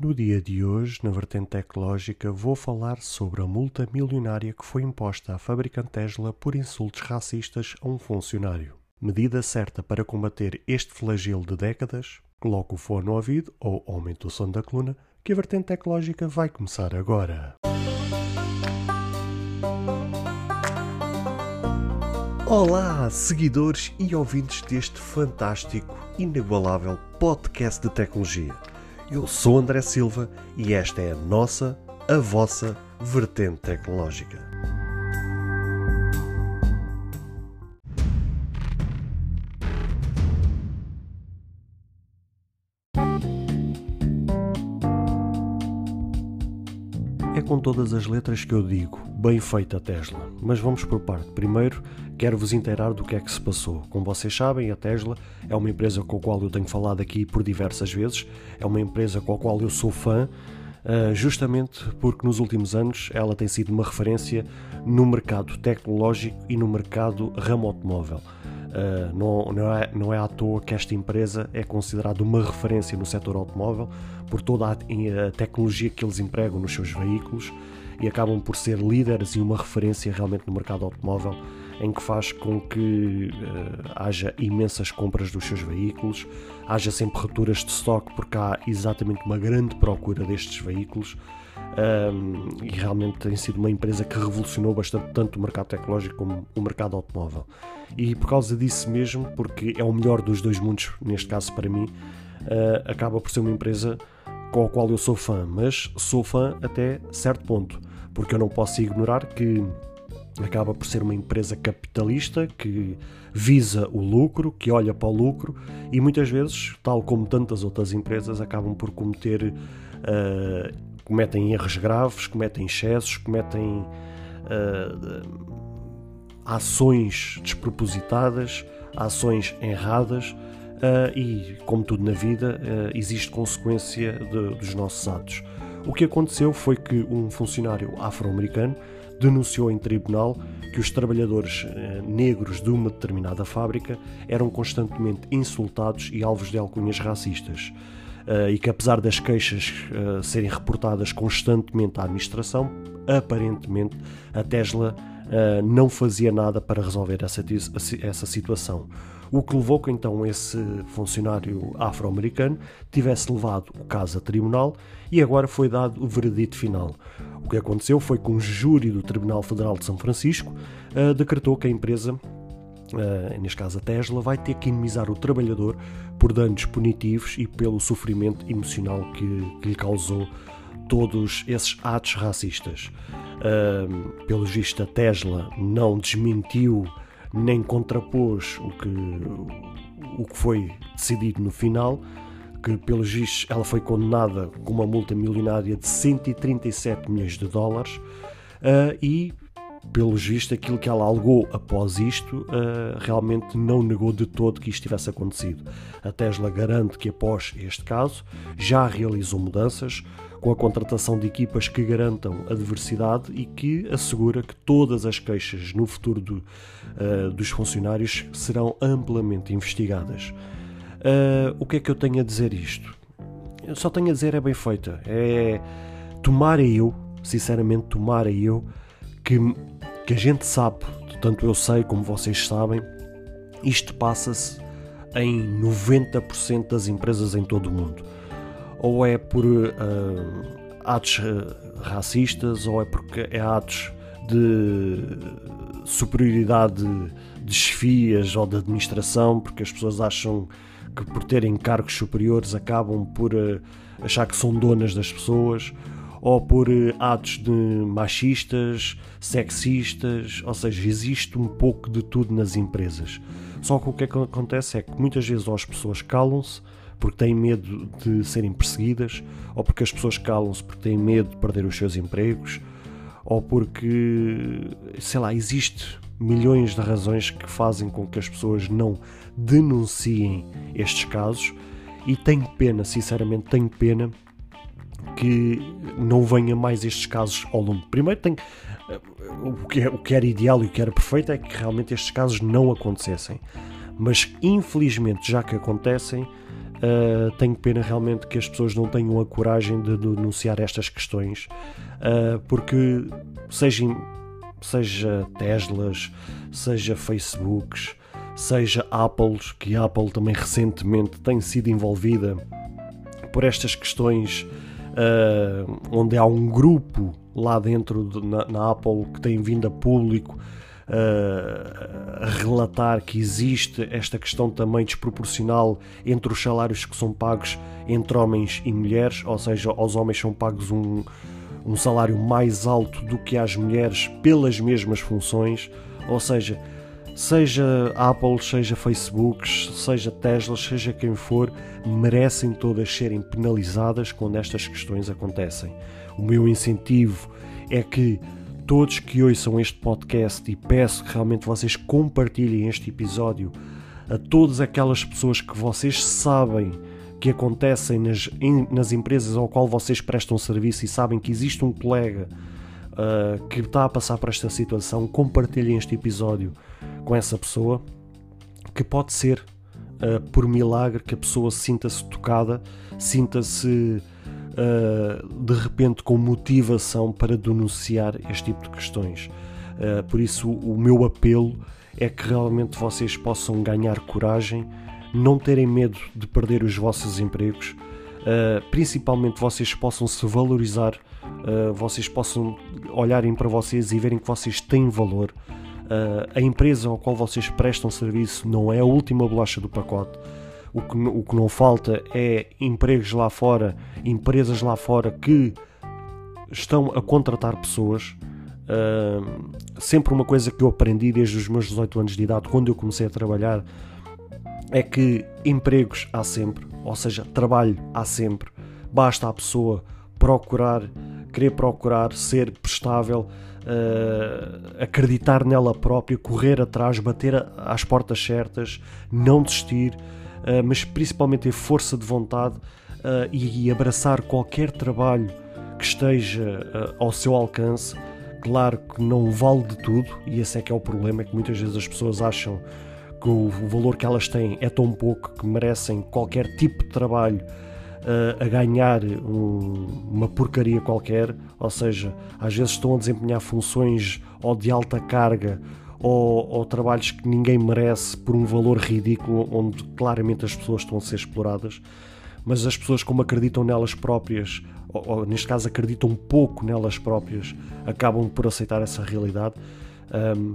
No dia de hoje, na vertente tecnológica, vou falar sobre a multa milionária que foi imposta à fabricante Tesla por insultos racistas a um funcionário. Medida certa para combater este flagelo de décadas? Coloque o fone no ouvido ou aumente o som da coluna, que a vertente tecnológica vai começar agora. Olá, seguidores e ouvintes deste fantástico, inigualável podcast de tecnologia. Eu sou André Silva e esta é a nossa, a vossa vertente tecnológica. É com todas as letras que eu digo, bem feita Tesla. Mas vamos por parte. Primeiro, quero vos inteirar do que é que se passou. Como vocês sabem, a Tesla é uma empresa com a qual eu tenho falado aqui por diversas vezes. É uma empresa com a qual eu sou fã, eh, justamente porque nos últimos anos ela tem sido uma referência no mercado tecnológico e no mercado ramo automóvel. Uh, não, não, é, não é à toa que esta empresa é considerada uma referência no setor automóvel por toda a, a, tecnologia que eles empregam nos seus veículos e acabam por ser líderes e uma referência realmente no mercado automóvel em que faz com que uh, haja imensas compras dos seus veículos, haja sempre rupturas de estoque porque há exatamente uma grande procura destes veículos um, e realmente tem sido uma empresa que revolucionou bastante tanto o mercado tecnológico como o mercado automóvel. E por causa disso mesmo, porque é o melhor dos dois mundos, neste caso para mim, uh, acaba por ser uma empresa com a qual eu sou fã, mas sou fã até certo ponto, porque eu não posso ignorar que acaba por ser uma empresa capitalista que visa o lucro, que olha para o lucro e muitas vezes, tal como tantas outras empresas, acabam por cometer uh, cometem erros graves, cometem excessos, cometem uh, ações despropositadas, ações erradas uh, e, como tudo na vida, uh, existe consequência de, dos nossos atos. O que aconteceu foi que um funcionário afro-americano denunciou em tribunal que os trabalhadores negros de uma determinada fábrica eram constantemente insultados e alvos de alcunhas racistas uh, e que apesar das queixas uh, serem reportadas constantemente à administração, aparentemente a Tesla uh, não fazia nada para resolver essa, essa situação. O que levou que então esse funcionário afro-americano tivesse levado o caso a tribunal e agora foi dado o veredito final. O que aconteceu foi que um júri do Tribunal Federal de São Francisco decretou que a empresa uh, neste caso a Tesla, vai ter que inimizar o trabalhador por danos punitivos e pelo sofrimento emocional que, que lhe causou todos esses atos racistas. Uh, pelo visto, a Tesla não desmentiu nem contrapôs o que, o que foi decidido no final, que pelos vistos ela foi condenada com uma multa milionária de 137 milhões de dólares uh, e pelos vistos, aquilo que ela alegou após isto uh, realmente não negou de todo que isto tivesse acontecido. A Tesla garante que, após este caso, já realizou mudanças com a contratação de equipas que garantam a diversidade e que assegura que todas as queixas no futuro do, uh, dos funcionários serão amplamente investigadas. Uh, o que é que eu tenho a dizer isto? Eu só tenho a dizer é bem feita. É tomara eu, sinceramente, tomara eu que que a gente sabe, tanto eu sei como vocês sabem, isto passa-se em 90% das empresas em todo o mundo. Ou é por uh, atos ah, racistas, ou é porque é atos de superioridade de chefias ou de administração, porque as pessoas acham que por terem cargos superiores acabam por uh, achar que são donas das pessoas ou por eh, atos de machistas, sexistas, ou seja, existe um pouco de tudo nas empresas. Só que o que, é que acontece é que muitas vezes as pessoas calam-se porque têm medo de serem perseguidas, ou porque as pessoas calam-se porque têm medo de perder os seus empregos, ou porque, sei lá, existe milhões de razões que fazem com que as pessoas não denunciem estes casos e tenho pena, sinceramente tenho pena que não venha mais estes casos ao longo. Primeiro tem o que, é, o que era ideal e o que era perfeito é que realmente estes casos não acontecessem. Mas infelizmente, já que acontecem, Uh, tenho pena realmente que as pessoas não tenham a coragem de denunciar estas questões, uh, porque seja, seja Teslas, seja Facebooks, seja Apples, que a Apple também recentemente tem sido envolvida por estas questões, uh, onde há um grupo lá dentro de, na, na, Apple que tem vindo a público uh, a relatar que existe esta questão também desproporcional entre os salários que são pagos entre homens e mulheres, ou seja, aos homens são pagos um, um salário mais alto do que às mulheres pelas mesmas funções, ou seja, seja Apple, seja Facebook, seja Tesla, seja quem for, merecem todas serem penalizadas quando estas questões acontecem. O meu incentivo é que todos que ouçam este podcast e peço que realmente vocês compartilhem este episódio a todas aquelas pessoas que vocês sabem que acontecem nas, nas empresas ao qual vocês prestam serviço e sabem que existe um colega uh, que está a passar por esta situação, compartilhem este episódio com essa pessoa, que pode ser uh, por milagre que a pessoa sinta-se tocada, sinta-se uh, de repente com motivação para denunciar este tipo de questões. Uh, por isso, o meu apelo é que realmente vocês possam ganhar coragem, não terem medo de perder os vossos empregos, principalmente vocês possam se valorizar, vocês possam olharem para vocês e verem que vocês têm valor a empresa ao qual vocês prestam serviço não é a última bolacha do pacote. O que, o que não falta é empregos lá fora, empresas lá fora que estão a contratar pessoas. Uh, sempre uma coisa que eu aprendi desde os meus 18 anos de idade, quando eu comecei a trabalhar, é que empregos há sempre, ou seja, trabalho há sempre. Basta a pessoa procurar, querer procurar ser prestável uh, acreditar nela própria, correr atrás, bater às portas certas, não desistir, uh, mas principalmente ter força de vontade uh, e, e, abraçar qualquer trabalho que esteja ao seu alcance. Claro que não vale de tudo, e esse é que é o problema, é que muitas vezes as pessoas acham que o valor que elas têm é tão pouco que merecem qualquer tipo de trabalho a ganhar um, uma porcaria qualquer, ou seja, às vezes estão a desempenhar funções ou de alta carga ou, ou, trabalhos que ninguém merece por um valor ridículo, onde claramente as pessoas estão a ser exploradas, mas as pessoas, como acreditam nelas próprias, ou, ou neste caso acreditam pouco nelas próprias, acabam por aceitar essa realidade. Um,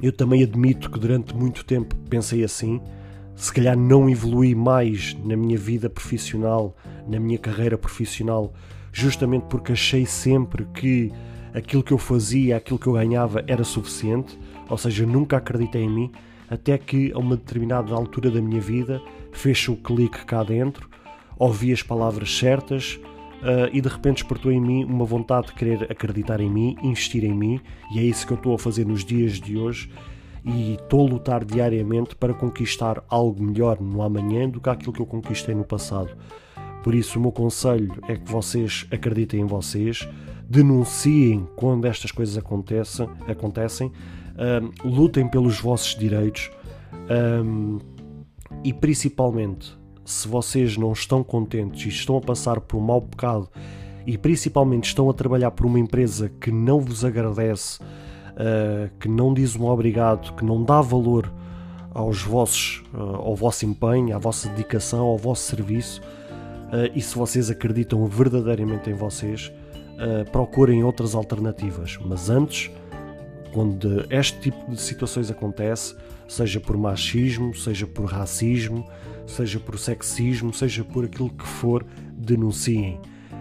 eu também admito que durante muito tempo pensei assim, se calhar não evolui mais na minha vida profissional, na minha carreira profissional, justamente porque achei sempre que aquilo que eu fazia, aquilo que eu ganhava era suficiente, ou seja, nunca acreditei em mim, até que a uma determinada altura da minha vida fez o clique cá dentro, ouvi as palavras certas uh, e de repente despertou em mim uma vontade de querer acreditar em mim, investir em mim, e é isso que eu estou a fazer nos dias de hoje e estou a lutar diariamente para conquistar algo melhor no amanhã do que aquilo que eu conquistei no passado. Por isso, o meu conselho é que vocês acreditem em vocês, denunciem quando estas coisas acontecem, acontecem um, lutem pelos vossos direitos um, e, principalmente, se vocês não estão contentes e estão a passar por um mau bocado e, principalmente, estão a trabalhar por uma empresa que não vos agradece uh, que não diz um obrigado, que não dá valor aos vossos, uh, ao vosso empenho, à vossa dedicação, ao vosso serviço, uh, e se vocês acreditam verdadeiramente em vocês, procurem outras alternativas. Mas antes, quando este tipo de situações acontece, seja por machismo, seja por racismo, seja por sexismo, seja por aquilo que for, denunciem.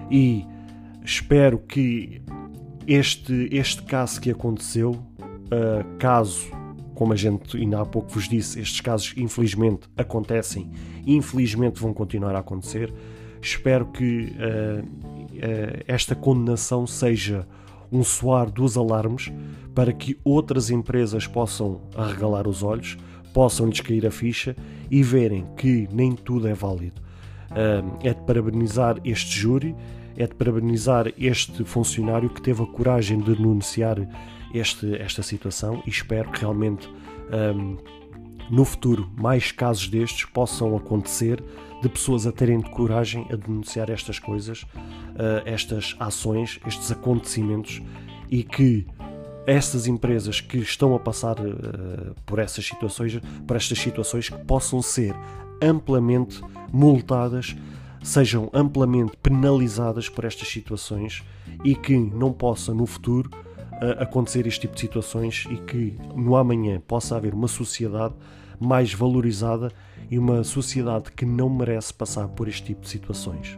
E espero que este, este caso que aconteceu, uh, caso, como a gente ainda há pouco vos disse, estes casos infelizmente acontecem, infelizmente vão continuar a acontecer. Espero que uh, uh, esta condenação seja um soar dos alarmes para que outras empresas possam arregalar os olhos, possam descair a ficha e verem que nem tudo é válido. é de parabenizar este júri é de parabenizar este funcionário que teve a coragem de denunciar este, esta situação e espero que realmente um, no futuro mais casos destes possam acontecer de pessoas a terem de coragem a denunciar estas coisas, uh, estas ações, estes acontecimentos e que estas empresas que estão a passar uh, por essas situações, por estas situações que possam ser amplamente multadas, sejam amplamente penalizadas por estas situações e que não possa no futuro uh, acontecer este tipo de situações e que no amanhã possa haver uma sociedade mais valorizada e uma sociedade que não merece passar por este tipo de situações.